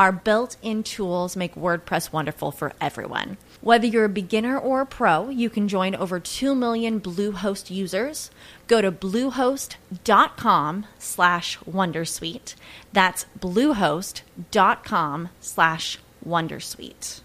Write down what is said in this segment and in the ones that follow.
Our built in tools make WordPress wonderful for everyone. Whether you're a beginner or a pro, you can join over 2 million Bluehost users. Go to bluehost.com slash wondersuite. That's bluehost.com slash wondersuite.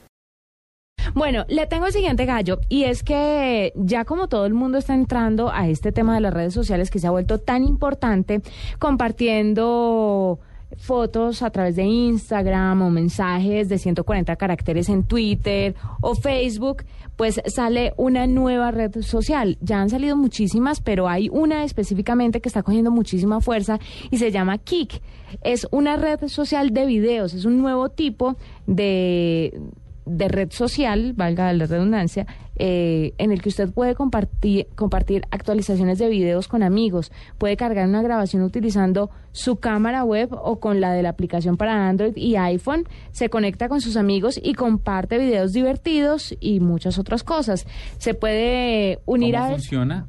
Bueno, le tengo el siguiente gallo y es que ya como todo el mundo está entrando a este tema de las redes sociales que se ha vuelto tan importante, compartiendo fotos a través de Instagram o mensajes de 140 caracteres en Twitter o Facebook, pues sale una nueva red social. Ya han salido muchísimas, pero hay una específicamente que está cogiendo muchísima fuerza y se llama Kik. Es una red social de videos, es un nuevo tipo de de red social, valga la redundancia, eh, en el que usted puede compartir, compartir actualizaciones de videos con amigos, puede cargar una grabación utilizando su cámara web o con la de la aplicación para Android y iPhone, se conecta con sus amigos y comparte videos divertidos y muchas otras cosas. Se puede unir ¿Cómo a... funciona?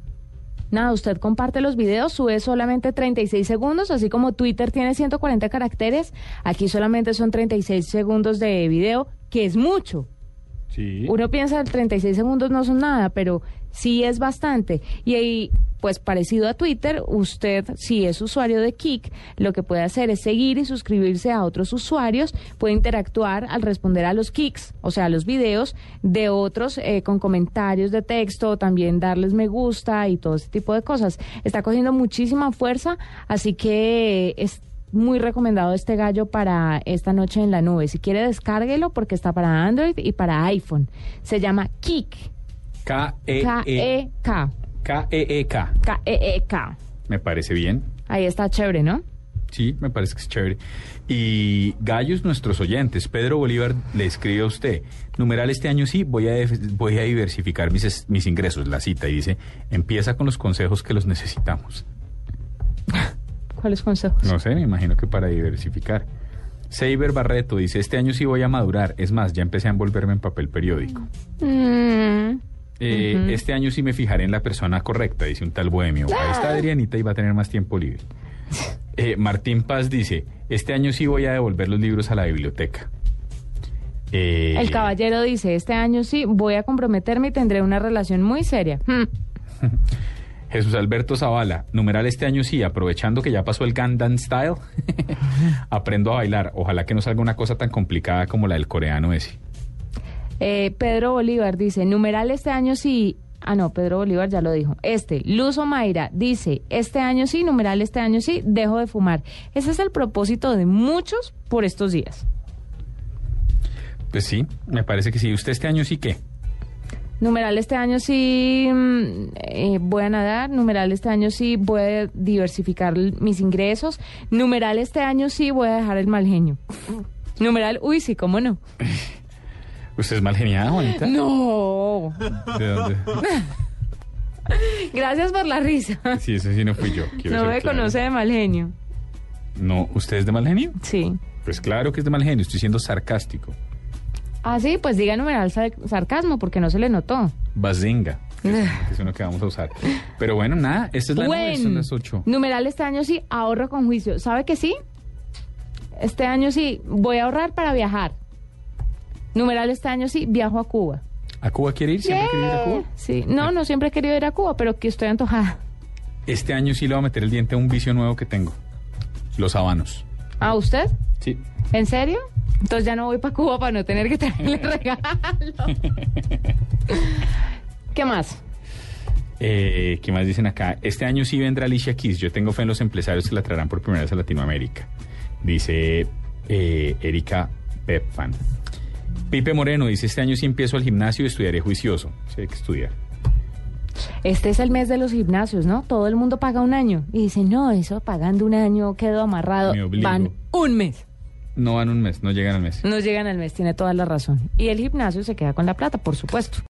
Nada, usted comparte los videos, sube solamente 36 segundos, así como Twitter tiene 140 caracteres, aquí solamente son 36 segundos de video, que es mucho. Sí. Uno piensa que 36 segundos no son nada, pero sí es bastante. Y ahí, pues parecido a Twitter, usted, si es usuario de Kik, lo que puede hacer es seguir y suscribirse a otros usuarios, puede interactuar al responder a los Kiks, o sea, a los videos de otros eh, con comentarios de texto, también darles me gusta y todo ese tipo de cosas. Está cogiendo muchísima fuerza, así que es muy recomendado este gallo para esta noche en la nube. Si quiere, descárguelo porque está para Android y para iPhone. Se llama Kik. K-E-E. K-E-K. K-E-E-K. K-E-E-K. Me parece bien. Ahí está chévere, ¿no? Sí, me parece que es chévere. Y gallos, nuestros oyentes, Pedro Bolívar le escribe a usted, numeral este año sí, voy a, def- voy a diversificar mis, es- mis ingresos, la cita, y dice, empieza con los consejos que los necesitamos. ¿Cuáles consejos? No sé, me imagino que para diversificar. Seiber Barreto dice, este año sí voy a madurar, es más, ya empecé a envolverme en papel periódico. Mm, Eh. Este año sí me fijaré en la persona correcta, dice un tal bohemio. Ahí está Adrianita y va a tener más tiempo libre. Eh, Martín Paz dice, este año sí voy a devolver los libros a la biblioteca. Eh, El caballero dice, este año sí, voy a comprometerme y tendré una relación muy seria. Jesús Alberto Zavala, numeral este año sí, aprovechando que ya pasó el Gangnam Style, aprendo a bailar. Ojalá que no salga una cosa tan complicada como la del coreano ese. Eh, Pedro Bolívar dice, numeral este año sí. Ah, no, Pedro Bolívar ya lo dijo. Este, Luz Mayra dice, este año sí, numeral este año sí, dejo de fumar. Ese es el propósito de muchos por estos días. Pues sí, me parece que sí. ¿Usted este año sí qué? Numeral este año sí mm, eh, voy a nadar, numeral este año sí voy a diversificar mis ingresos, numeral este año sí voy a dejar el mal genio. Numeral, uy, sí, ¿cómo no? ¿Usted es mal geniada, Juanita? No. ¿De dónde? Gracias por la risa. Sí, ese sí no fui yo. quiero No me claro. conoce de mal genio. No, ¿usted es de mal genio? Sí. Pues claro que es de mal genio, estoy siendo sarcástico. Ah, sí, pues diga numeral sar- sarcasmo porque no se le notó. Bazinga. que es- uno que vamos a usar. Pero bueno, nada, esta es la nube, Buen. son las 8. Numeral este año sí, ahorro con juicio. ¿Sabe que sí? Este año sí, voy a ahorrar para viajar. Numeral este año sí, viajo a Cuba. ¿A Cuba quiere ir? ¿Siempre quiere ir a Cuba? Sí, no, no siempre he querido ir a Cuba, pero que estoy antojada. Este año sí le voy a meter el diente a un vicio nuevo que tengo. Los habanos. ¿A usted? Sí. ¿En serio? Entonces ya no voy para Cuba para no tener que traerle regalo. ¿Qué más? Eh, ¿Qué más dicen acá? Este año sí vendrá Alicia Keys. Yo tengo fe en los empresarios que la traerán por primera vez a Latinoamérica. Dice eh, Erika Pepfan. Pipe Moreno dice, este año sí empiezo al gimnasio y estudiaré juicioso. Sí, hay que estudiar. Este es el mes de los gimnasios, ¿no? Todo el mundo paga un año. Y dice, no, eso pagando un año quedo amarrado. Van un mes. No van un mes, no llegan al mes. No llegan al mes, tiene toda la razón. Y el gimnasio se queda con la plata, por supuesto.